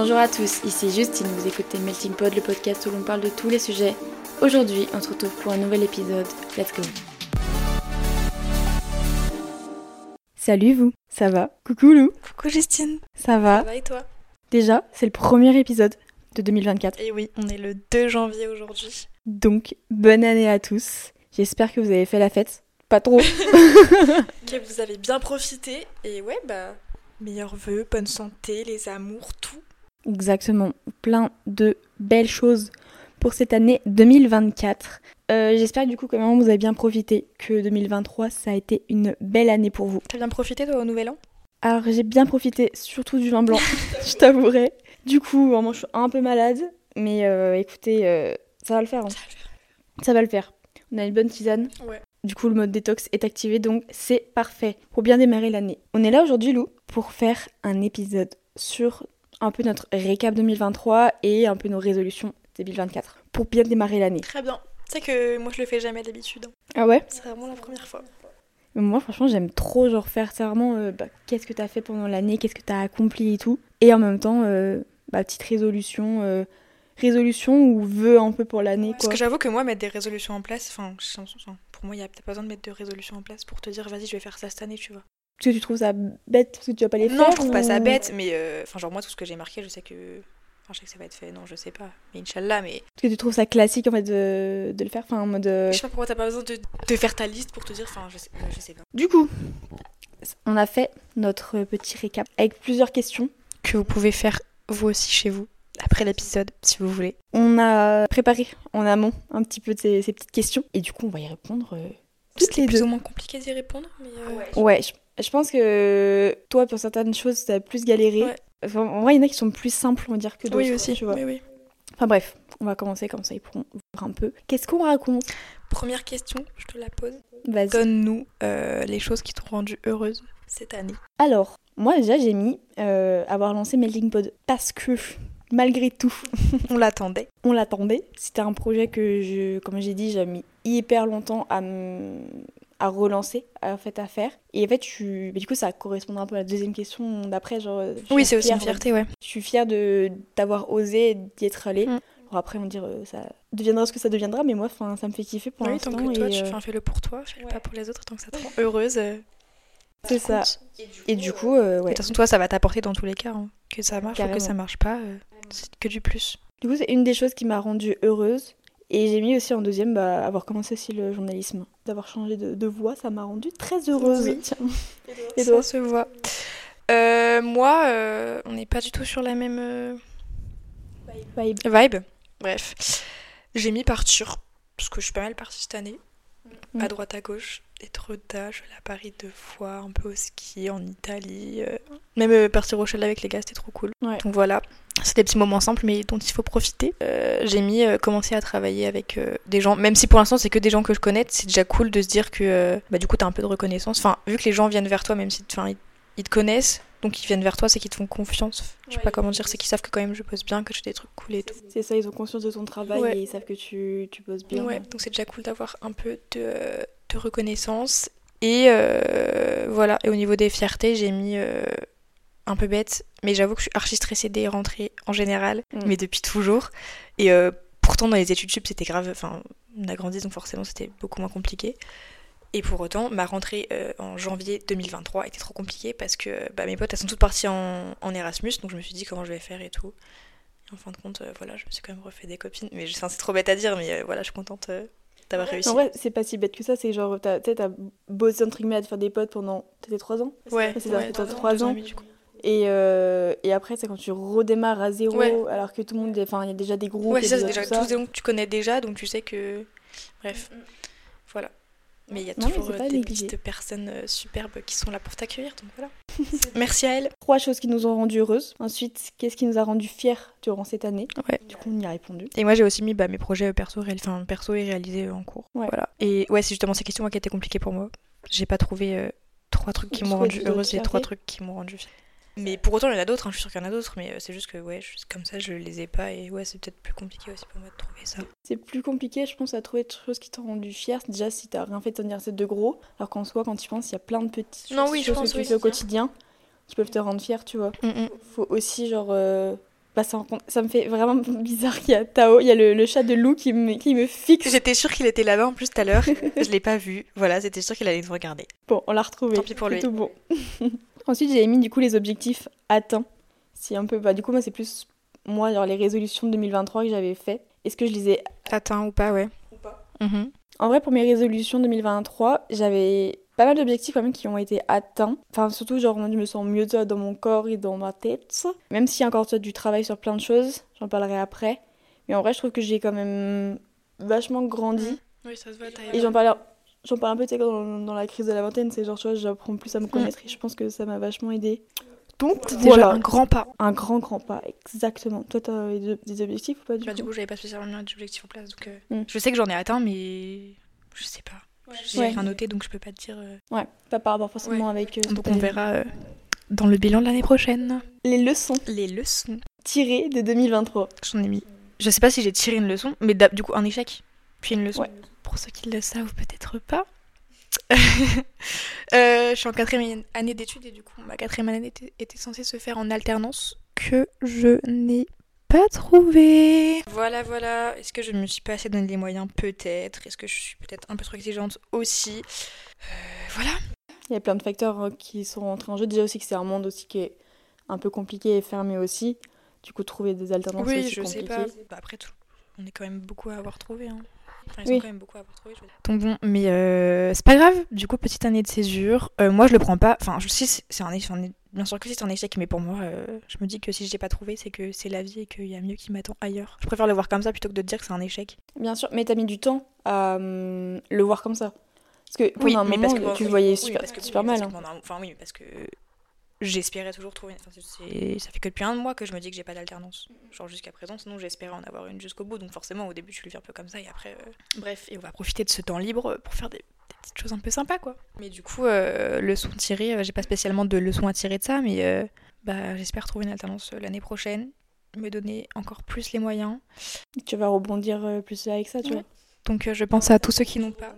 Bonjour à tous, ici Justine, vous écoutez Melting Pod, le podcast où l'on parle de tous les sujets. Aujourd'hui, on se retrouve pour un nouvel épisode. Let's go Salut vous, ça va? Coucou Lou Coucou Justine Ça va? Ça va et toi? Déjà, c'est le premier épisode de 2024. Et oui, on est le 2 janvier aujourd'hui. Donc, bonne année à tous. J'espère que vous avez fait la fête. Pas trop. que vous avez bien profité. Et ouais, bah, meilleurs vœux, bonne santé, les amours, tout. Exactement. Plein de belles choses pour cette année 2024. Euh, J'espère du coup que vraiment vous avez bien profité, que 2023 ça a été une belle année pour vous. T'as bien profité toi au Nouvel An? Alors j'ai bien profité, surtout du vin blanc, je t'avouerai. Du coup, vraiment je suis un peu malade, mais euh, écoutez, euh, ça va le faire. hein. Ça va le faire. Ça va le faire. On a une bonne tisane. Ouais. Du coup, le mode détox est activé, donc c'est parfait pour bien démarrer l'année. On est là aujourd'hui, Lou, pour faire un épisode sur un peu notre récap 2023 et un peu nos résolutions 2024 pour bien démarrer l'année. Très bien. Tu sais que moi je le fais jamais d'habitude. hein. Ah ouais? C'est vraiment la première fois. Moi, franchement, j'aime trop genre faire vraiment. euh, bah, qu'est-ce que t'as fait pendant l'année, qu'est-ce que t'as accompli et tout. Et en même temps, euh, bah, petite résolution, euh, résolution ou vœu un peu pour l'année Parce que j'avoue que moi, mettre des résolutions en place, enfin, pour moi, il y a peut-être pas besoin de mettre de résolutions en place pour te dire, vas-y, je vais faire ça cette année, tu vois. Est-ce que tu trouves ça bête parce que tu vas pas les faire Non, je trouve pas ça bête, mais euh, enfin, genre, moi, tout ce que j'ai marqué, je sais que. Enfin, je sais que ça va être fait, non, je sais pas. Mais Inch'Allah, mais. Est-ce que tu trouves ça classique en fait de, de le faire enfin, en mode. euh, Je sais pas pourquoi t'as pas besoin de, de faire ta liste pour te dire, enfin, je sais, je sais pas. Du coup, on a fait notre petit récap avec plusieurs questions. que vous pouvez faire vous aussi chez vous après l'épisode si vous voulez. On a préparé en amont un petit peu de ces, ces petites questions et du coup on va y répondre euh, toutes les plus deux. ou moins compliqué d'y répondre, mais euh, Ouais, je, je pense que toi pour certaines choses t'as plus galéré. Ouais. Enfin, en vrai il y en a qui sont plus simples on va dire que d'autres. oui aussi. Tu vois. Oui, oui. Enfin bref, on va commencer comme ça ils pourront voir un peu. Qu'est-ce qu'on raconte? Première question, je te la pose. Vas-y. Donne-nous euh, les choses qui t'ont rendue heureuse cette année. Alors, moi déjà j'ai mis euh, avoir lancé Melting Pod parce que malgré tout On l'attendait. on l'attendait. C'était un projet que, je, comme j'ai dit, j'ai mis hyper longtemps à, me- à relancer, en fait, à faire. Et en fait, mais du coup, ça correspond un peu à la deuxième question d'après. Genre, Oui, c'est aussi une fierté, ouais. Je suis fière de, d'avoir osé d'y être allée. Mm. Alors après, on va dire, euh, ça deviendra ce que ça deviendra, mais moi, ça me fait kiffer pour Oui, tant que toi, et, tu euh, fais-le pour toi, fais-le ouais. pas pour les autres, tant que ça te rend heureuse. euh, c'est ça. compte. Et du coup, euh, De ouais. toute façon, toi, ça va t'apporter dans tous les cas. hein. Que ça marche ou que ça marche pas, euh, c'est que du plus. Du coup, c'est une des choses qui m'a rendue heureuse. Et j'ai mis aussi en deuxième bah, avoir commencé aussi le journalisme. D'avoir changé de, de voix, ça m'a rendue très heureuse. Oui. Tiens. Et ça toi se voit. Euh, moi, euh, on n'est pas du tout sur la même euh, Vibe. vibe. Bref, j'ai mis partir parce que je suis pas mal partie cette année, Mm. à droite à gauche. Être d'âge, je suis allée à Paris deux fois, un peu au ski, en Italie. euh, Même euh, partir au chalet avec les gars, c'était trop cool. Ouais. Donc voilà, c'est des petits moments simples mais dont il faut profiter. Euh, j'ai mis euh, commencer à travailler avec euh, des gens, même si pour l'instant c'est que des gens que je connais, c'est déjà cool de se dire que bah, du coup t'as un peu de reconnaissance. Enfin, vu que les gens viennent vers toi, même si ils, ils te connaissent, donc ils viennent vers toi, c'est qu'ils te font confiance. Je sais Ouais, pas comment dire, c'est qu'ils savent que quand même je pose bien, que je fais des trucs cool et tout. C'est ça, ils ont conscience de ton travail Ouais. et ils savent que tu, tu bosses bien. Ouais, donc c'est déjà cool d'avoir un peu de, de reconnaissance. Et euh, voilà, et au niveau des fiertés, j'ai mis euh, un peu bête, mais j'avoue que je suis archi stressée des rentrées en général, Mm. mais depuis toujours. Et euh, pourtant, dans les études sup, c'était grave. Enfin, on a grandi, donc forcément, c'était beaucoup moins compliqué. Et pour autant, ma rentrée euh, en janvier 2023 était trop compliquée parce que bah, mes potes, elles sont toutes parties en, en Erasmus, donc je me suis dit comment je vais faire et tout. Et en fin de compte, euh, voilà, je me suis quand même refait des copines. Mais enfin, c'est trop bête à dire, mais euh, voilà, je suis contente d'avoir réussi. En vrai, c'est pas si bête que ça, c'est genre, t'as, tu sais, t'as bossé entre guillemets à te faire des potes pendant. T'étais 3 ans Ouais, c'est ça, ouais, t'as deux trois deux ans. et demi, du coup. et, euh, et après, c'est quand tu redémarres à zéro, Ouais. alors que tout le monde. Enfin, il y a déjà des groupes. Ouais, c'est ça, c'est déjà tous des gens que tu connais déjà, donc tu sais que. Bref, voilà. Mais il y a Non, toujours euh, des négligé. petites personnes euh, superbes qui sont là pour t'accueillir, donc voilà. Merci à elle. Trois choses qui nous ont rendues heureuses. Ensuite, qu'est-ce qui nous a rendu fiers durant cette année Ouais. Du coup, on y a répondu. Et moi j'ai aussi mis bah, mes projets perso, réal- enfin, perso et réalisés en cours. Ouais. Voilà. Et ouais, c'est justement ces questions moi, qui étaient compliquées pour moi. J'ai pas trouvé euh, trois trucs qui m'ont rendu heureuse et trois trucs qui m'ont rendu fière. Mais pour autant, il y en a d'autres, hein, je suis sûre qu'il y en a d'autres, mais euh, c'est juste que ouais, comme ça, je les ai pas et ouais, c'est peut-être plus compliqué aussi pour moi de trouver ça. C'est plus compliqué, je pense, à trouver des choses qui t'ont rendu fier. Déjà, si t'as rien fait de ton anniversaire de gros, alors qu'en soi, quand tu penses, il y a plein de petites Non, oui, je choses pense, que tu oui. fais au quotidien qui peuvent te rendre fier, tu vois. Mm, mm. Faut aussi, genre, euh, bah, ça, ça, me fait vraiment bizarre qu'il y a Tao, il y a le, le, chat de Lou qui me, qui me fixe. J'étais sûre qu'il était là-bas en plus tout à l'heure. je l'ai pas vu. Voilà, j'étais sûre qu'il allait nous regarder. Bon, on l'a retrouvé. Tant pis pour lui. tout bon. Ensuite, j'ai mis du coup les objectifs atteints. Si un peu, bah, du coup, moi, c'est plus moi, genre les résolutions de 2023 que j'avais fait. Est-ce que je les ai atteints ou pas, ouais. Ou pas. Mm-hmm. En vrai, pour mes résolutions 2023, j'avais pas mal d'objectifs quand même qui ont été atteints. Enfin, surtout, genre, je me sens mieux dans mon corps et dans ma tête. Même s'il y a encore du travail sur plein de choses, j'en parlerai après. Mais en vrai, je trouve que j'ai quand même vachement grandi. Mmh. Oui, ça se voit, Et j'en parle, j'en parle un peu dans, dans la crise de la vingtaine, c'est genre, tu vois, j'apprends plus à me mmh. connaître et je pense que ça m'a vachement aidé. Donc, voilà. un grand pas. Un grand, grand pas, exactement. Toi, t'as des objectifs ou pas du bah, coup Du coup, j'avais pas spécialement d'objectifs en place. Donc, euh, mmh. je sais que j'en ai atteint, mais je sais pas. J'ai rien noté, donc je peux pas te dire. Euh, ouais, pas par rapport forcément avec. Euh, donc on verra euh, dans le bilan de l'année prochaine. Les leçons. Les leçons. Tirées de 2023. J'en ai mis. Je sais pas si j'ai tiré une leçon, mais du coup un échec, puis une leçon. Pour ceux qui le savent, peut-être pas. je suis en quatrième année d'études et du coup ma quatrième année était, était censée se faire en alternance que je n'ai pas trouvé. Voilà, voilà. Est-ce que je me suis pas assez donné les moyens Peut-être? Est-ce que je suis peut-être un peu trop exigeante aussi? Euh, Voilà. Il y a plein de facteurs hein, qui sont rentrés en jeu. Déjà aussi que c'est un monde aussi qui est un peu compliqué et fermé aussi. Du coup, trouver des alternances oui, je compliqué. sais pas. Bah, après tout, on est quand même beaucoup à avoir trouvé. Hein. Enfin, ils oui. quand même beaucoup à trouvé. Donc bon, mais euh, c'est pas grave. Du coup, petite année de césure. Euh, moi, je le prends pas. Enfin, je sais, c'est un, un, Bien sûr que c'est un échec, mais pour moi, euh, je me dis que si je l'ai pas trouvé, c'est que c'est la vie et qu'il y a mieux qui m'attend ailleurs. Je préfère le voir comme ça plutôt que de dire que c'est un échec. Bien sûr, mais t'as mis du temps à le voir comme ça. Parce que oui, un mais moment, parce que, tu le voyais super mal. Hein. Enfin oui, parce que j'espérais toujours trouver. Enfin, ça fait que depuis un mois que je me dis que j'ai pas d'alternance. Genre jusqu'à présent, sinon j'espérais en avoir une jusqu'au bout. Donc forcément, au début, je le vis un peu comme ça et après. Euh, bref, et on va profiter de ce temps libre pour faire des petites choses un peu sympas, quoi. Mais du coup, euh, leçon tirée, euh, j'ai pas spécialement de leçon à tirer de ça, mais euh, bah, j'espère trouver une alternance l'année prochaine, me donner encore plus les moyens. Tu vas rebondir plus avec ça, tu vois. Donc je pense à tous ceux qui n'ont pas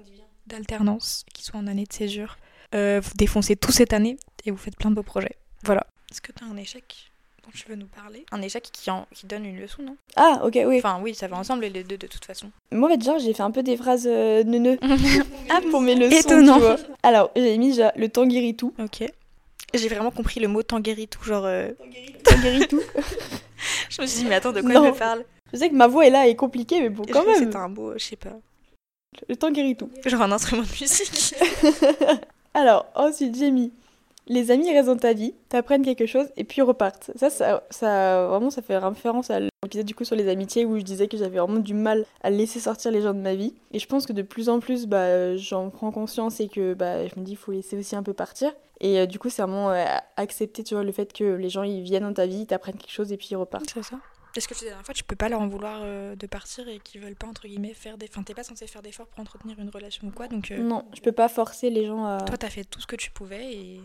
d'alternance, qui sont en année de césure. vous défoncez tout cette année et vous faites plein de beaux projets. Voilà. Est-ce que tu as un échec dont tu veux nous parler? Un échec qui, en, qui donne une leçon, non? Ah, ok, oui. Enfin, oui, ça va ensemble les deux de toute façon. Moi, genre, j'ai fait un peu des phrases euh, neuneux. ah, pour mes leçons. Étonnant. Tu vois. Alors, j'ai mis déjà le tanguéritou. Ok. J'ai vraiment compris le mot tanguéritou, genre. Euh... Tanguéritou. je me suis dit, mais attends, de quoi non. elle me parle? Je sais que ma voix est là est compliquée, mais bon, quand même. C'est un beau, je sais pas. Le tanguéritou. Genre un instrument de musique. Alors, ensuite, j'ai mis les amis restent dans ta vie, t'apprennent quelque chose et puis repartent. Ça, ça, ça, vraiment, ça fait référence à l'épisode du coup sur les amitiés où je disais que j'avais vraiment du mal à laisser sortir les gens de ma vie. Et je pense que de plus en plus, bah, j'en prends conscience et que bah, je me dis, il faut laisser aussi un peu partir. Et euh, du coup, c'est vraiment euh, accepter, tu vois, le fait que les gens ils viennent dans ta vie, t'apprennent quelque chose et puis ils repartent. C'est ça. Est-ce que tu disais la dernière fois, tu peux pas leur en vouloir euh, de partir et qu'ils veulent pas, entre guillemets, faire des. Enfin, t'es pas censé faire d'efforts pour entretenir une relation ou quoi, donc. Non, je peux pas forcer les gens à. Toi, t'as fait tout ce que tu pouvais et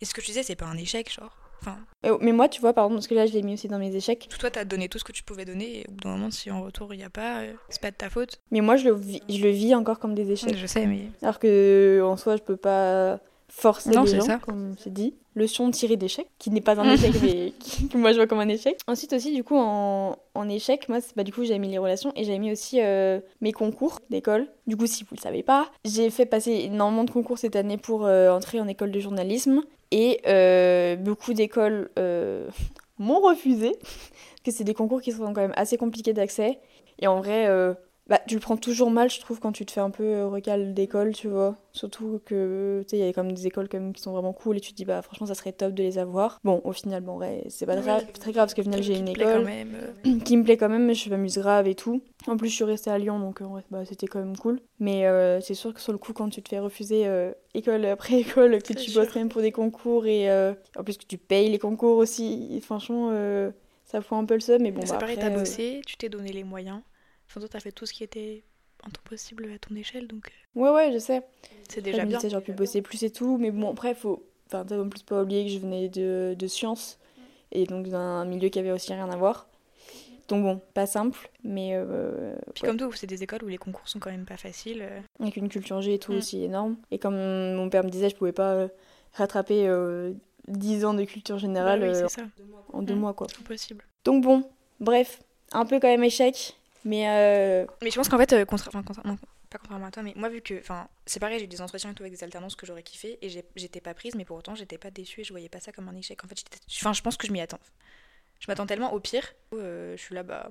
et ce que je disais, c'est pas un échec, genre. Enfin... Euh, mais moi, tu vois, par exemple, parce que là, je l'ai mis aussi dans mes échecs. Toi, t'as donné tout ce que tu pouvais donner, et au bout d'un moment, si en retour il n'y a pas, euh, c'est pas de ta faute. Mais moi, je le, vis, je le vis encore comme des échecs. Je sais, mais. Alors que, en soi, je peux pas forcer non, les gens, ça. comme c'est dit. Leçon tirée d'échec, qui n'est pas un échec, mais que moi je vois comme un échec. Ensuite aussi, du coup, en, en échec, moi, bah, du coup, j'ai mis les relations et j'ai mis aussi euh, mes concours d'école. Du coup, si vous le savez pas, j'ai fait passer énormément de concours cette année pour euh, entrer en école de journalisme. Et euh, beaucoup d'écoles m'ont refusé, parce que c'est des concours qui sont quand même assez compliqués d'accès. Et en vrai, bah, tu le prends toujours mal, je trouve, quand tu te fais un peu euh, recal d'école, tu vois. Surtout que, tu sais, il y a même des écoles quand même qui sont vraiment cool et tu te dis, bah franchement, ça serait top de les avoir. Bon, au final, bon, ouais, c'est pas très, très, grave parce qu'au final, j'ai une école euh. qui me plaît quand même, mais je m'amuse grave et tout. En plus, je suis restée à Lyon, donc ouais, bah, c'était quand même cool. Mais euh, c'est sûr que sur le coup, quand tu te fais refuser école après école, que tu bosses même pour des concours et en plus que tu payes les concours aussi, franchement, ça fout un peu le seum. Mais bon, c'est bah, pareil, t'as bossé, tu t'es donné les moyens. Enfin, toi, t'as fait tout ce qui était en ton possible à ton échelle, donc. Euh, ouais, ouais, je sais. C'est déjà bien. J'aurais pu bosser plus et tout, mais bon, après, faut. Enfin, t'as en plus pas oublier que je venais de, de sciences, et donc d'un milieu qui avait aussi rien à voir. Donc bon, pas simple, mais... Euh, Puis comme tout, c'est des écoles où les concours sont quand même pas faciles. Euh. Avec une culture G et tout mm. aussi énorme. Et comme mon père me disait, je pouvais pas rattraper 10 ans de culture générale bah oui, ça. en deux mm. mois, quoi. Impossible. Donc bon, bref, un peu quand même échec, mais euh, Mais je pense qu'en fait, euh, contra- enfin, contra- non, pas contrairement à toi, mais moi, vu que. Enfin, c'est pareil, j'ai eu des entretiens et tout avec des alternances que j'aurais kiffé et j'étais pas prise, mais pour autant, j'étais pas déçue et je voyais pas ça comme un échec. En fait, enfin, je pense que je m'y attends. Je m'attends tellement au pire. Euh, je suis là, bah.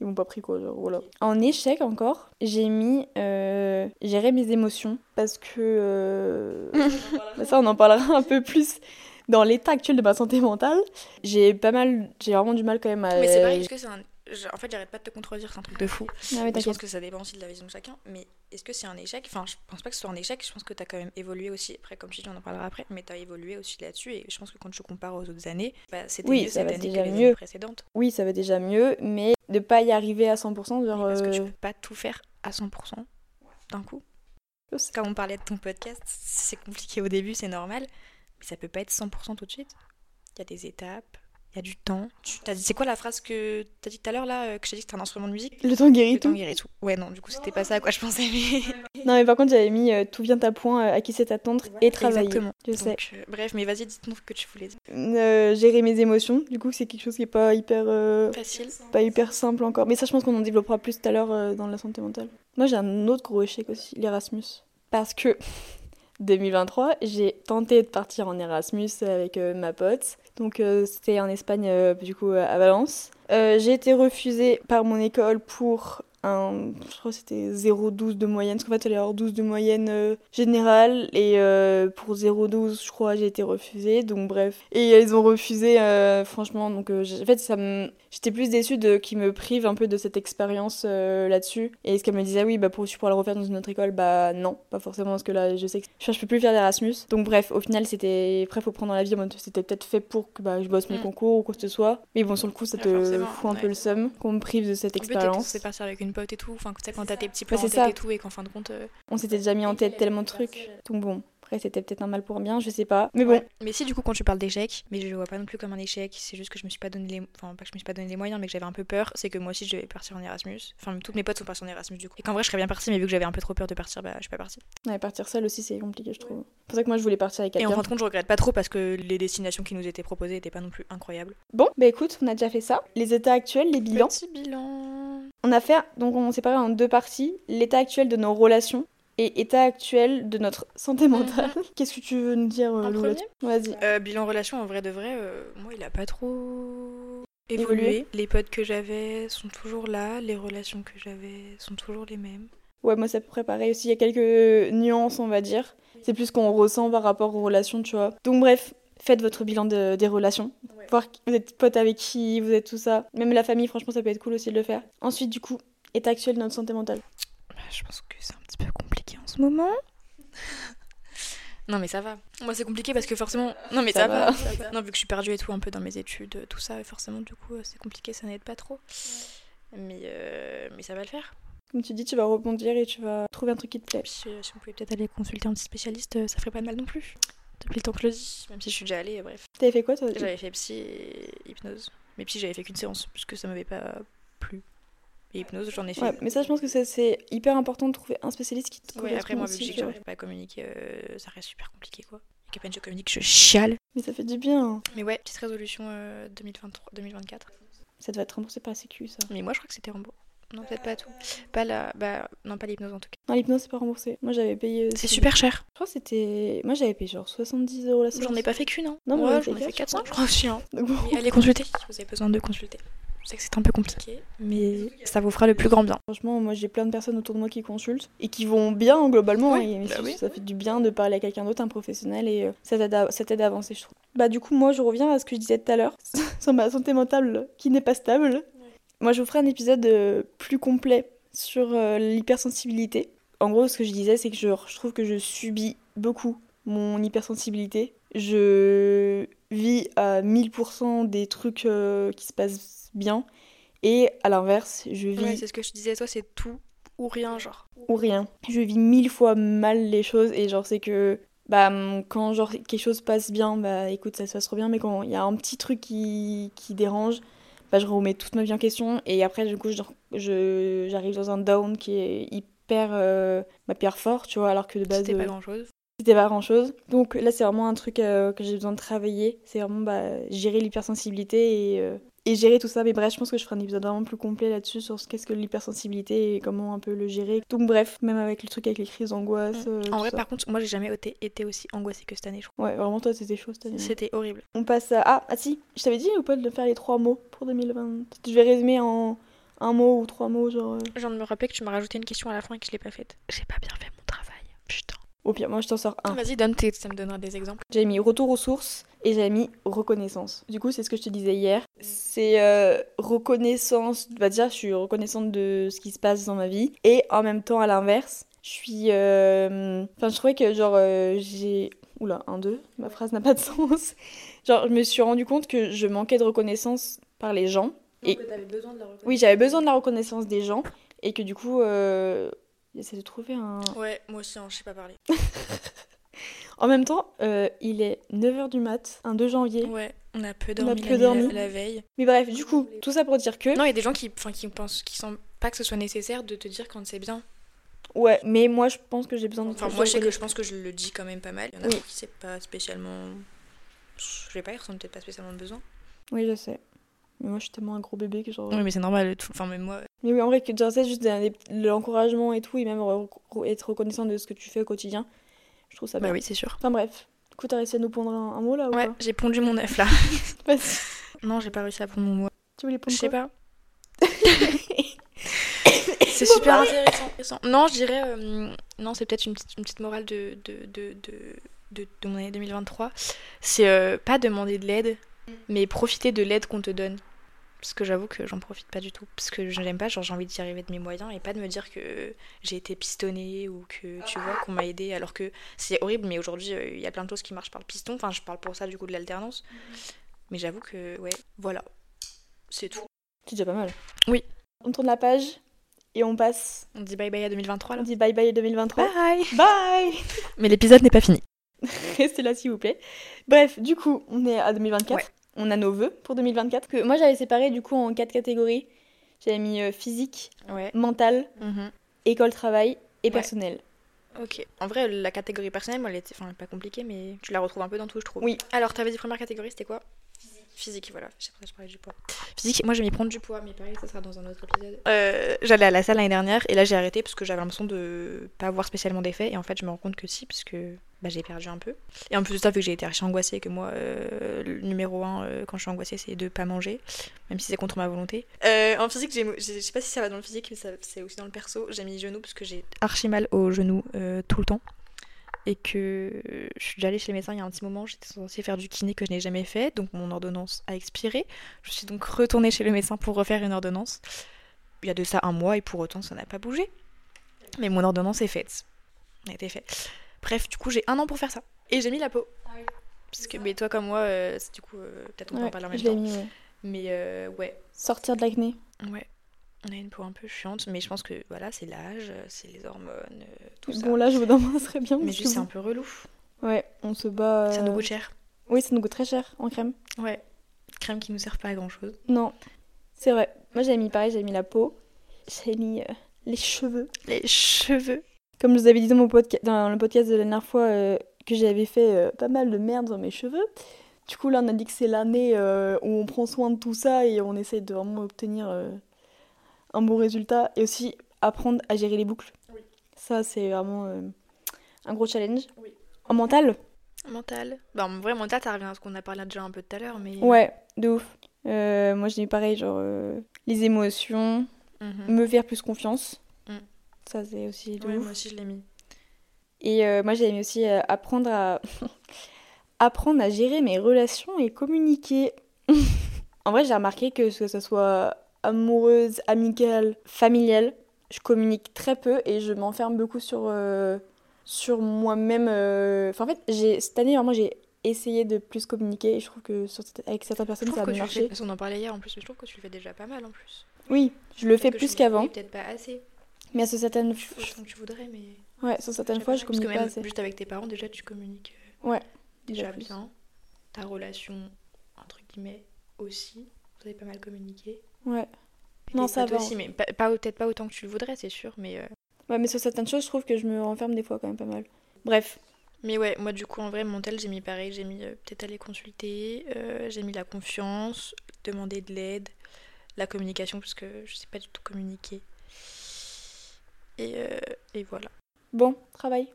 ils m'ont pas pris quoi, genre, voilà. En échec encore, j'ai mis euh, gérer mes émotions parce que euh, ça on en parlera un peu plus dans l'état actuel de ma santé mentale. J'ai pas mal, j'ai vraiment du mal quand même à. Mais c'est pareil, est-ce que c'est un. Je- En fait, j'arrête pas de te contredire, c'est un truc de fou. Ah je pense que ça dépend aussi de la vision de chacun. Mais est-ce que c'est un échec? Enfin, je pense pas que ce soit un échec. Je pense que tu as quand même évolué aussi. Après, comme je dis, on en parlera après. Mais tu as évolué aussi là-dessus. Et je pense que quand tu compares aux autres années, bah, c'était Oui, mieux ça cette année déjà que les mieux. années précédentes. Oui, ça va déjà mieux, mais de pas y arriver à 100%, genre. Parce que tu euh, peux pas tout faire à 100% d'un coup. Quand on parlait de ton podcast, c'est compliqué au début, c'est normal. Mais ça peut pas être 100% tout de suite. Il y a des étapes, il y a du temps. Tu t'as dit, c'est quoi la phrase que t'as dit tout à l'heure là, euh, que je t'ai dit que c'était un instrument de musique Le temps guérit Le temps tout. guérit tout. Ouais, non, du coup, c'était pas ça à quoi je pensais, mais. Non, mais par contre, j'avais mis euh, tout vient à point, euh, à qui c'est attendre et travailler. Exactement. Je sais. Euh, bref, mais vas-y, dites-nous ce que tu voulais dire. Euh, gérer mes émotions, du coup, c'est quelque chose qui est pas hyper. euh, Facile. pas hyper simple encore. Mais ça, je pense qu'on en développera plus tout à l'heure euh, dans la santé mentale. Moi, j'ai un autre gros échec aussi, l'Erasmus. Parce que 2023, j'ai tenté de partir en Erasmus avec euh, ma pote. Donc, euh, c'était en Espagne, euh, du coup, à Valence. J'ai été refusée par mon école pour un. Je crois que c'était 0,12 de moyenne. Parce qu'en fait, il fallait avoir 12 de moyenne euh, générale. Et euh, pour 0,12, je crois, j'ai été refusée. Donc, bref. Et euh, ils ont refusé, euh, franchement. Donc, en fait, ça me. J'étais plus déçue de qu'ils me privent un peu de cette expérience là-dessus. Et ce qu'elle me disait, oui, bah pour tu pourras le refaire dans une autre école, bah non, pas forcément, parce que là, je sais que je, je peux plus faire d'Erasmus. Donc bref, au final, c'était. Après, faut prendre la vie, c'était peut-être fait pour que bah, je bosse mes Mm. concours ou quoi que ce soit. Mais bon, sur le coup, ça te fout un ouais. peu le seum qu'on me prive de cette En expérience. censé partir avec une et tout. Enfin, tu sais, quand t'as tes petits Ouais, plans en c'est tête ça. et tout, et qu'en fin de compte. euh, On s'était déjà mis en tête tellement de trucs. Donc bon, après, c'était peut-être un mal pour un bien, je sais pas. Mais bon, Ouais. Mais si, du coup, quand tu parles d'échec, mais je le vois pas non plus comme un échec, c'est juste que je me suis pas donné les. Enfin, pas que je me suis pas donné les moyens, mais que j'avais un peu peur, c'est que moi aussi je devais partir en Erasmus. Enfin, toutes mes potes sont parties en Erasmus du coup. Et qu'en vrai, je serais bien partie, mais vu que j'avais un peu trop peur de partir, bah, je suis pas partie. ouais, partir seul aussi, c'est compliqué, je trouve. C'est pour ça que moi, je voulais partir avec Et en fin de compte, je regrette pas trop parce que les destinations qui nous étaient proposées étaient pas non plus incroyables. Bon, bah écoute, on a déjà fait ça. Les états actuels, les bilans. Petit bilan. On a fait, donc on séparé en deux parties, l'état actuel de nos relations et état actuel de notre santé mentale. Qu'est-ce que tu veux nous dire, euh, Vas-y. Euh, bilan relation, en vrai de vrai, euh, moi, il a pas trop évolué. Évolué. Les potes que j'avais sont toujours là, les relations que j'avais sont toujours les mêmes. Ouais, moi c'est à peu près pareil aussi. Il y a quelques nuances, on va dire. C'est plus ce qu'on ressent par rapport aux relations, tu vois. Donc bref, faites votre bilan de- des relations. Ouais. Voir qui- vous êtes potes avec qui, vous êtes tout ça. Même la famille, franchement, ça peut être cool aussi de le faire. Ensuite, du coup, état actuel de notre santé mentale. Bah, je pense que c'est un petit peu compliqué en ce moment. non mais ça va. Moi c'est compliqué parce que forcément... Non mais ça, Ça va. va. Non vu que je suis perdue et tout un peu dans mes études, tout ça, forcément du coup c'est compliqué, ça n'aide pas trop. Mais, euh, mais ça va le faire. Comme tu dis, tu vas rebondir et tu vas trouver un truc qui te plaît. Puis euh, si on pouvait peut-être aller consulter un petit spécialiste, euh, ça ferait pas de mal non plus. Depuis le temps que je le dis, même si je suis déjà allée, euh, bref. T'avais fait quoi, toi J'avais fait psy et hypnose. Mais psy j'avais fait qu'une séance puisque ça m'avait pas plu. Et hypnose j'en ai fait. Ouais, mais ça, je pense que c'est hyper important de trouver un spécialiste qui te Ouais, après moi vu que j'arrive pas à communiquer, euh, ça reste super compliqué quoi. Et qu'à peine je communique, je chiale. Mais ça fait du bien. Mais ouais, petite résolution euh, 2023, 2024. Ça doit être remboursé par la sécu, ça. Mais moi je crois que c'était remboursé. Non, peut-être pas tout. Pas la. Bah, non, pas l'hypnose en tout cas. Non, l'hypnose, c'est pas remboursé. Moi, j'avais payé. C'est super cher. Je crois que c'était. Moi, j'avais payé genre 70 euros la séance. J'en ai pas fait qu'une, hein. Non, a j'en ai fait quatre, 400, je crois. Hein. Donc bon. Mais allez consulter si vous avez besoin de consulter. Je sais que c'est un peu compliqué, mais ça vous fera le plus grand bien. Franchement, moi, j'ai plein de personnes autour de moi qui consultent et qui vont bien globalement. Et bah ça, oui. ça fait du bien de parler à quelqu'un d'autre, un professionnel, et euh, ça t'aide à, ça t'aide à avancer, je trouve. Bah, du coup, moi, je reviens à ce que je disais tout à l'heure sur ma santé mentale qui n'est pas stable. Moi, je vous ferai un épisode euh, plus complet sur euh, l'hypersensibilité. En gros, ce que je disais, c'est que je, je trouve que je subis beaucoup mon hypersensibilité. Je vis à 1000% des trucs euh, qui se passent bien. Et à l'inverse, je vis Ouais, c'est ce que je disais, toi, c'est tout ou rien, genre. ou rien. Je vis mille fois mal les choses et genre c'est que bah quand genre quelque chose passe bien, bah écoute ça se passe trop bien, mais quand il y a un petit truc qui, qui dérange, bah je remets toute ma vie en question et après du coup je j'arrive dans un down qui est hyper euh, bah, hyper fort, tu vois, alors que de base C'était pas euh, grand chose. c'était pas grand chose. Donc là, c'est vraiment un truc euh, que j'ai besoin de travailler. C'est vraiment bah, gérer l'hypersensibilité et, euh, et gérer tout ça. Mais bref, je pense que je ferai un épisode vraiment plus complet là-dessus sur ce qu'est-ce que l'hypersensibilité et comment un peu le gérer. Donc bref, même avec le truc avec les crises d'angoisse. euh, En vrai, ça. par contre, moi j'ai jamais été, été aussi angoissée que cette année, je crois. Ouais, vraiment toi c'était chaud cette année. C'était horrible. On passe à... Ah, ah si, je t'avais dit ou pas de faire les trois mots pour 2020 Je vais résumer en un mot ou trois mots, genre... euh, Je viens de me rappeler que tu m'as rajouté une question à la fin et que je l'ai pas faite. J'ai pas bien fait mon travail. Putain. Au pire, moi je t'en sors un. Vas-y, donne tes, ça me donnera des exemples. J'avais mis retour aux sources et j'avais mis reconnaissance. Du coup, c'est ce que je te disais hier. C'est euh, reconnaissance. Bah, déjà, je suis reconnaissante de ce qui se passe dans ma vie. Et en même temps, à l'inverse, je suis. euh, Enfin, je trouvais que, genre, euh, j'ai. Oula, un, deux, ma phrase n'a pas de sens. Genre, je me suis rendu compte que je manquais de reconnaissance par les gens. Et- que t'avais besoin de la reconnaissance. Oui, j'avais besoin de la reconnaissance des gens. Et que du coup, euh, j'essaie de trouver un. Ouais, moi aussi, hein, je sais pas parler. En même temps, euh, il est 9h du mat, un 2 janvier. Ouais, on a peu On a dormi, peu la, dormi. la, la veille. Mais bref, du coup, tout ça pour dire que. Non, il y a des gens qui, qui pensent, qui sentent pas que ce soit nécessaire de te dire quand c'est bien. Ouais, mais moi je pense que j'ai besoin de. Enfin, moi, je sais que je pense que je le dis quand même pas mal. Il y en a Oui. qui c'est pas spécialement. Je vais pas, ils ressentent peut-être pas spécialement de besoin. Oui, je sais. Mais moi je suis tellement un gros bébé que genre. Oui, mais c'est normal. tout- Enfin, même moi. Mais oui, en vrai, que genre, c'est juste des- l'encouragement et tout, et même re- re- être reconnaissant de ce que tu fais au quotidien. Je trouve ça bien. Bah oui, c'est sûr. Enfin bref. Du coup, t'as réussi à nous pondre un, un mot là ou Ouais, j'ai pondu mon œuf là. Non, j'ai pas réussi à pondre mon mot. Tu voulais Je pondre sais quoi pas. c'est super intéressant. Non, je dirais. euh, non, c'est peut-être une petite, une petite morale de, de, de, de, de, de mon année 2023. C'est euh, pas demander de l'aide, mais profiter de l'aide qu'on te donne. Parce que j'avoue que j'en profite pas du tout. Parce que je n'aime pas, genre j'ai envie d'y arriver de mes moyens et pas de me dire que j'ai été pistonnée ou que tu vois qu'on m'a aidé. Alors que c'est horrible, mais aujourd'hui euh, il y a plein de choses qui marchent par le piston. Enfin, je parle pour ça du coup de l'alternance. Mais j'avoue que, ouais, voilà. C'est tout. C'est déjà pas mal. Oui. On tourne la page et on passe. On dit bye bye à 2023 On là. dit bye bye 2023. Bye Bye Mais l'épisode n'est pas fini. Restez là s'il vous plaît. Bref, du coup, on est à 2024. Ouais. On a nos vœux pour 2024. Que moi j'avais séparé du coup en quatre catégories. J'avais mis euh, physique, Ouais. mental, école, travail et personnel. Ok. En vrai, la catégorie personnelle, moi, elle était enfin, pas compliquée, mais tu la retrouves un peu dans tout, je trouve. Oui. Alors, t'avais dit première catégorie, c'était quoi? Physique, voilà. C'est pour ça que je parlais du poids. Physique, moi, je vais m'y prendre du poids, mais pareil, ça sera dans un autre épisode. Euh, J'allais à la salle l'année dernière, et là, j'ai arrêté parce que j'avais l'impression de pas avoir spécialement d'effet, et en fait, je me rends compte que si, parce que bah, j'ai perdu un peu. Et en plus de ça, vu que j'ai été archi angoissée, que moi, euh, le numéro un, euh, quand je suis angoissée, c'est de pas manger, même si c'est contre ma volonté. Euh, en physique, je sais pas si ça va dans le physique, mais c'est aussi dans le perso. J'ai mis genou parce que j'ai archi mal au genou tout le temps. Et que je suis déjà allée chez le médecin il y a un petit moment, j'étais censée faire du kiné que je n'ai jamais fait, donc mon ordonnance a expiré. Je suis donc retournée chez le médecin pour refaire une ordonnance. Il y a de ça un mois et pour autant ça n'a pas bougé. Mais mon ordonnance est faite. A été faite. Bref, du coup j'ai un an pour faire ça. Et j'ai mis la peau. Parce que mais toi comme moi, euh, du coup euh, peut-être on peut en Ouais, parler en même temps. mis, ouais. Mais euh, ouais, Sortir de l'acné. ouais. On a une peau un peu chiante, mais je pense que voilà, c'est l'âge, c'est les hormones, euh, tout ça. Bon, là, je vous demande, serait bien. mais juste c'est un bon. peu relou. Ouais, on se bat. Ça nous coûte cher. Oui, ça nous coûte très cher en crème. Ouais. Crème qui nous sert pas à grand chose. Non, c'est vrai. Moi, j'avais mis pareil, j'avais mis la peau. J'avais mis euh, les cheveux. Les cheveux. Comme je vous avais dit dans, mon podca- dans le podcast de la dernière fois euh, que j'avais fait euh, pas mal de merde dans mes cheveux. Du coup, là, on a dit que c'est l'année euh, où on prend soin de tout ça et on essaye de vraiment obtenir un bon résultat. Et aussi apprendre à gérer les boucles. Oui. Ça, c'est vraiment un gros challenge. Oui. En mental? Mental. Bah, en vrai, mental, ça revient à ce qu'on a parlé déjà un peu tout à l'heure, mais. Ouais, de ouf. Moi, j'ai mis pareil, genre les émotions, Mhm. me faire plus confiance. Ça, c'est aussi de Ouais, ouf. moi aussi, je l'ai mis. Et euh, moi, j'ai mis aussi euh, apprendre à apprendre à gérer mes relations et communiquer. en vrai, j'ai remarqué que que ce soit amoureuse, amicale, familiale, je communique très peu et je m'enferme beaucoup sur euh, sur moi-même. euh. Enfin, en fait, cette année vraiment j'ai essayé de plus communiquer et je trouve que sur- avec certaines Je personnes ça a le fais. marché. Parce qu'on en parlait hier en plus, mais je trouve que tu le fais déjà pas mal en plus. Oui, je le fais plus je qu'avant, Peut-être pas assez. Mais à certaines que tu voudrais, mais. ouais, sur certaines fois je mal, parce que communique pas même assez. Juste avec tes parents, déjà, tu communiques euh, Ouais, déjà plus. bien. Ta relation, entre guillemets, aussi. Vous avez pas mal communiqué. Ouais. Et Non, ça va. aussi, mais pas, pas- peut-être pas autant que tu le voudrais, c'est sûr, mais. euh, Ouais, mais sur certaines choses, je trouve que je me renferme des fois quand même pas mal. Bref, Mais ouais, moi du coup en vrai mon tel j'ai mis pareil, j'ai mis euh, peut-être aller consulter, euh, j'ai mis la confiance, demander de l'aide, la communication parce que je sais pas du tout communiquer. Et, euh, et voilà. Bon, travail.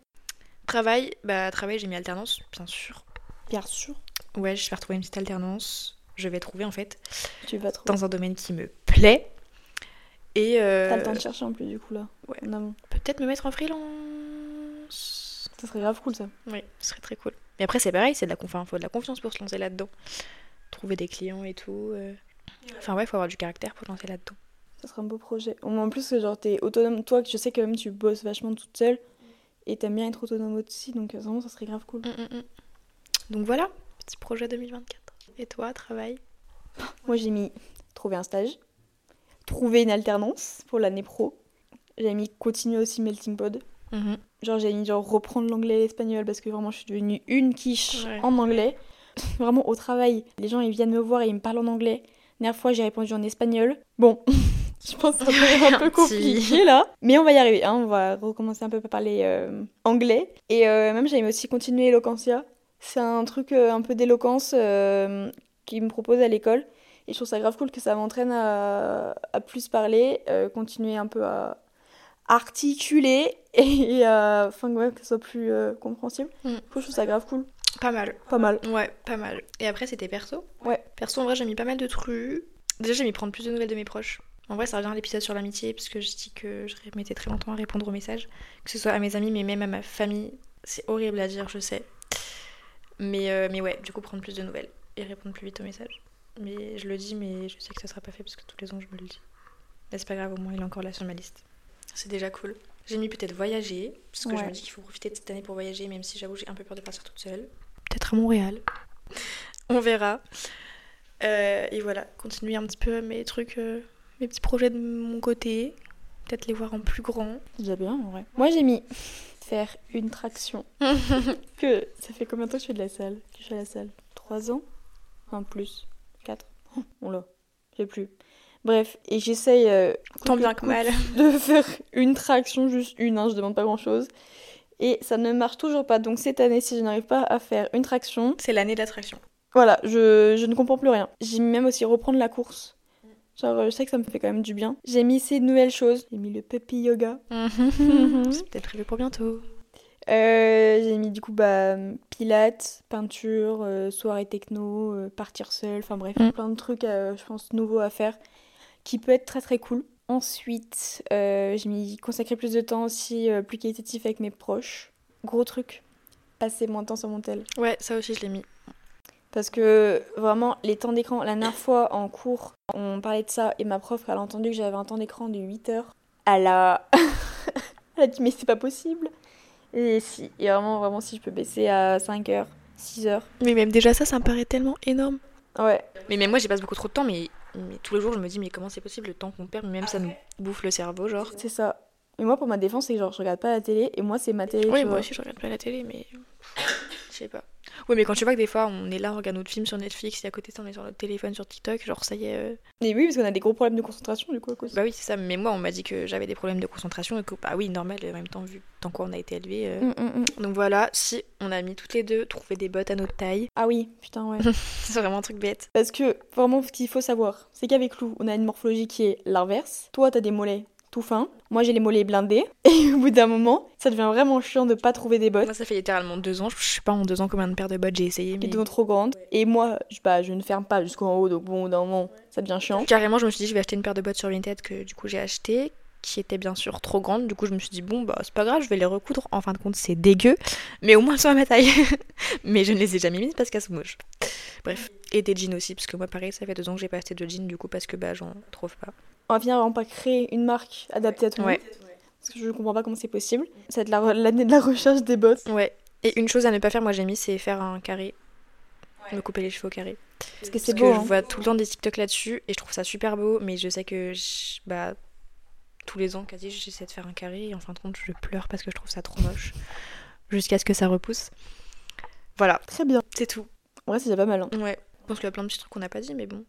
Travail, bah travail j'ai mis alternance, bien sûr. Bien sûr. Ouais, je vais retrouver une petite alternance. Je vais trouver en fait Tu vas trouver. dans un domaine qui me plaît. Et euh, T'as le temps de chercher en plus du coup là. Ouais. Amont. peut-être me mettre en freelance. Ça serait grave cool ça. Oui, ce serait très cool. Mais après, c'est pareil, c'est de la, conf... faut de la confiance pour se lancer là-dedans. Trouver des clients et tout. euh. Enfin, ouais, faut avoir du caractère pour se lancer là-dedans. Ça serait un beau projet. Au moins, En plus, genre, t'es autonome. Toi, je sais que même tu bosses vachement toute seule. Et t'aimes bien être autonome aussi. Donc, euh, vraiment, ça serait grave cool. Mm, mm, mm. Donc voilà, petit projet 2024. Et toi, travail? Moi, j'ai mis trouver un stage. Trouver une alternance pour l'année pro. J'ai mis continuer aussi Melting Pod. Mhm. Genre, j'ai mis genre reprendre l'anglais et l'espagnol parce que vraiment, je suis devenue une quiche Ouais. en anglais. vraiment, au travail, les gens, ils viennent me voir et ils me parlent en anglais. La dernière fois, j'ai répondu en espagnol. Bon, je pense que ça va être un peu compliqué là. Mais on va y arriver. hein. On va recommencer un peu à parler euh, anglais. Et euh, même, j'ai aussi continué Eloquentia. C'est un truc euh, un peu d'éloquence qu'ils me proposent à l'école. Et je trouve ça grave cool que ça m'entraîne à, à plus parler, continuer un peu à articuler et à, enfin, ouais, que ce soit plus compréhensible. Mm. Du coup, je trouve ça grave cool. Pas mal. Pas mal. Ouais, pas mal. Et après, c'était perso Ouais. Perso, en vrai, j'ai mis pas mal de trucs. Déjà, j'ai mis prendre plus de nouvelles de mes proches. En vrai, ça revient à l'épisode sur l'amitié, puisque je dis que je mettais très longtemps à répondre aux messages, que ce soit à mes amis, mais même à ma famille. C'est horrible à dire, je sais. Mais, euh, mais ouais, du coup, prendre plus de nouvelles et répondre plus vite aux messages. Mais je le dis, mais je sais que ça sera pas fait, parce que tous les ans, je me le dis. Mais c'est pas grave, au moins, il est encore là sur ma liste. C'est déjà cool. J'ai mis peut-être voyager, parce que je me dis qu'il faut profiter de cette année pour voyager, même si j'avoue, j'ai un peu peur de partir toute seule. Peut-être à Montréal. On verra. Euh, et voilà, continuer un petit peu mes trucs, euh, mes petits projets de mon côté. Peut-être les voir en plus grand. C'est déjà bien, en vrai. Moi, j'ai mis faire une traction. que ça fait combien de temps que je fais de la salle? Que je la salle? 3 ans? Un plus 4 On l'a. Je sais plus. Bref, et j'essaye euh, Tant bien que mal. de faire une traction, juste une, hein, je demande pas grand chose. Et ça ne marche toujours pas. Donc cette année, si je n'arrive pas à faire une traction, C'est l'année d'attraction. voilà, je, je ne comprends plus rien. J'ai même aussi reprendre la course. Genre, euh, je sais que ça me fait quand même du bien. J'ai mis ces nouvelles choses. J'ai mis le puppy yoga. C'est peut-être prévu pour bientôt. Euh, j'ai mis du coup bah, pilates, peinture, euh, soirée techno, euh, partir seul, enfin bref, Mm. plein de trucs, euh, je pense, nouveaux à faire qui peut être très très cool. Ensuite, euh, j'ai mis consacrer plus de temps aussi, euh, plus qualitatif avec mes proches. Gros truc, passer moins de temps sur mon tel. Ouais, ça aussi, je l'ai mis. Parce que vraiment, les temps d'écran, la dernière fois en cours, on parlait de ça et ma prof, elle a entendu que j'avais un temps d'écran de 8 heures. Elle a... elle a dit, mais c'est pas possible. Et si, et vraiment, vraiment, si je peux baisser à 5 heures, 6 heures. Mais même déjà ça, ça me paraît tellement énorme. Ouais, Mais même moi, j'y passe beaucoup trop de temps, mais, mais tous les jours, je me dis, mais comment c'est possible le temps qu'on perd, mais même ça nous bouffe le cerveau, genre. c'est ça. Et moi, pour ma défense, c'est que genre, je regarde pas la télé et moi, c'est ma télé. Oui, moi vois. aussi, je regarde pas la télé, mais. Je sais pas. Oui, mais quand tu vois que des fois, on est là, on regarde notre film sur Netflix, et à côté, ça, on est sur notre téléphone, sur TikTok, genre, ça y est. euh, Et oui, parce qu'on a des gros problèmes de concentration, du coup, à cause. Bah oui, c'est ça. Mais moi, on m'a dit que j'avais des problèmes de concentration et que, bah oui, normal, en même temps, vu dans quoi on a été élevé. euh. Mm, mm, mm. Donc voilà, si on a mis toutes les deux, trouver des bottes à notre taille, Ah oui, putain, ouais. c'est vraiment un truc bête. Parce que vraiment, ce qu'il faut savoir, c'est qu'avec Lou, on a une morphologie qui est l'inverse. Toi, t'as des mollets tout fins. Moi, j'ai les mollets blindés. Et au bout d'un moment, ça devient vraiment chiant de pas trouver des bottes Moi, ça fait littéralement deux ans. Je sais pas en deux ans combien de paires de bottes j'ai essayé, mais. deviennent trop grandes. Et moi, je, bah, je ne ferme pas jusqu'en haut, donc bon, au bout d'un moment, ça devient chiant. Carrément, je me suis dit, je vais acheter une paire de bottes sur Vinted que du coup j'ai acheté, qui était bien sûr trop grande. Du coup, je me suis dit, bon, bah c'est pas grave, je vais les recoudre. En fin de compte, c'est dégueu, mais au moins elles sont à ma taille. mais je ne les ai jamais mises parce qu'elles sont moches. Bref, et des jeans aussi, parce que moi, pareil, ça fait deux ans que j'ai pas acheté de jeans, du coup, parce que bah j'en trouve pas. On va finir vraiment par créer une marque adaptée à tout le Ouais. monde. Parce que je ne comprends pas comment c'est possible. Ça va être la re- l'année de la recherche des bottes. Ouais. Et une chose à ne pas faire, moi j'ai mis, c'est faire un carré. Me couper les cheveux au carré. Parce que c'est Parce beau. que hein. je vois tout le temps des TikTok là-dessus et je trouve ça super beau, mais je sais que je- bah, tous les ans, quasi, j'essaie de faire un carré et en fin de compte, je pleure parce que je trouve ça trop moche. Jusqu'à ce que ça repousse. Voilà, Très bien. c'est tout. Vrai, c'est déjà pas mal. hein. Ouais, je pense qu'il y a plein de petits trucs qu'on n'a pas dit, mais bon.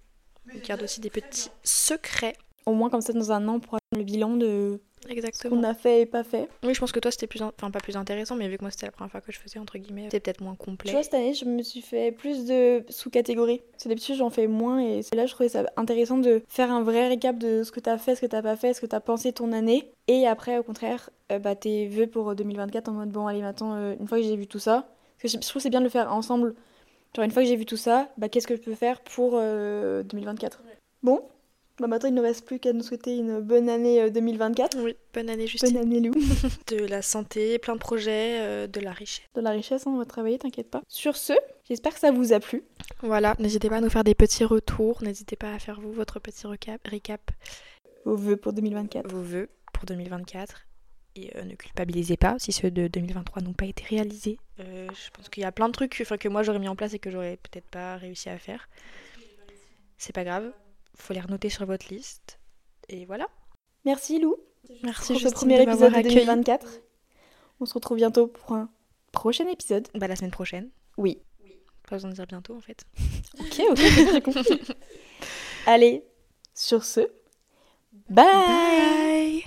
On garde aussi des petits secrets. Au moins, comme ça, dans un an, on pourra faire le bilan de ce qu'on a fait et pas fait. Oui, je pense que toi c'était plus, in- enfin pas plus intéressant, mais vu que moi c'était la première fois que je faisais entre guillemets, c'était peut-être moins Tu complet. vois, cette année, je me suis fait plus de sous-catégories. C'est d'habitude, j'en fais moins. Et là, je trouvais ça intéressant de faire un vrai récap de ce que t'as fait, ce que t'as pas fait, ce que t'as pensé ton année. Et après, au contraire, euh, bah, tes vœux pour euh, 2024 en mode bon, allez, maintenant, euh, une fois que j'ai vu tout ça, parce que je trouve que c'est bien de le faire ensemble. Genre, une fois que j'ai vu tout ça, bah, qu'est-ce que je peux faire pour euh, 2024 Bon, bah, maintenant, il ne reste plus qu'à nous souhaiter une bonne année euh, 2024. Oui, bonne année Justine. Bonne année, Lou. De la santé, plein de projets, euh, de la richesse. De la richesse, hein, on va travailler, t'inquiète pas. Sur ce, j'espère que ça vous a plu. Voilà, n'hésitez pas à nous faire des petits retours, n'hésitez pas à faire vous votre petit recap, récap, Vos vœux pour 2024. vos vœux pour 2024. Et euh, ne culpabilisez pas si ceux de 2023 n'ont pas été réalisés. Euh, je pense qu'il y a plein de trucs que moi j'aurais mis en place et que j'aurais peut-être pas réussi à faire. C'est pas grave, faut les renoter sur votre liste. Et voilà. Merci Lou Merci pour ce premier de épisode de accueilli. 2024. On se retrouve bientôt pour un prochain épisode. Bah, la semaine prochaine. Oui. Pas besoin de dire bientôt en fait. Ok, ok, j'ai compris. Allez, sur ce, bye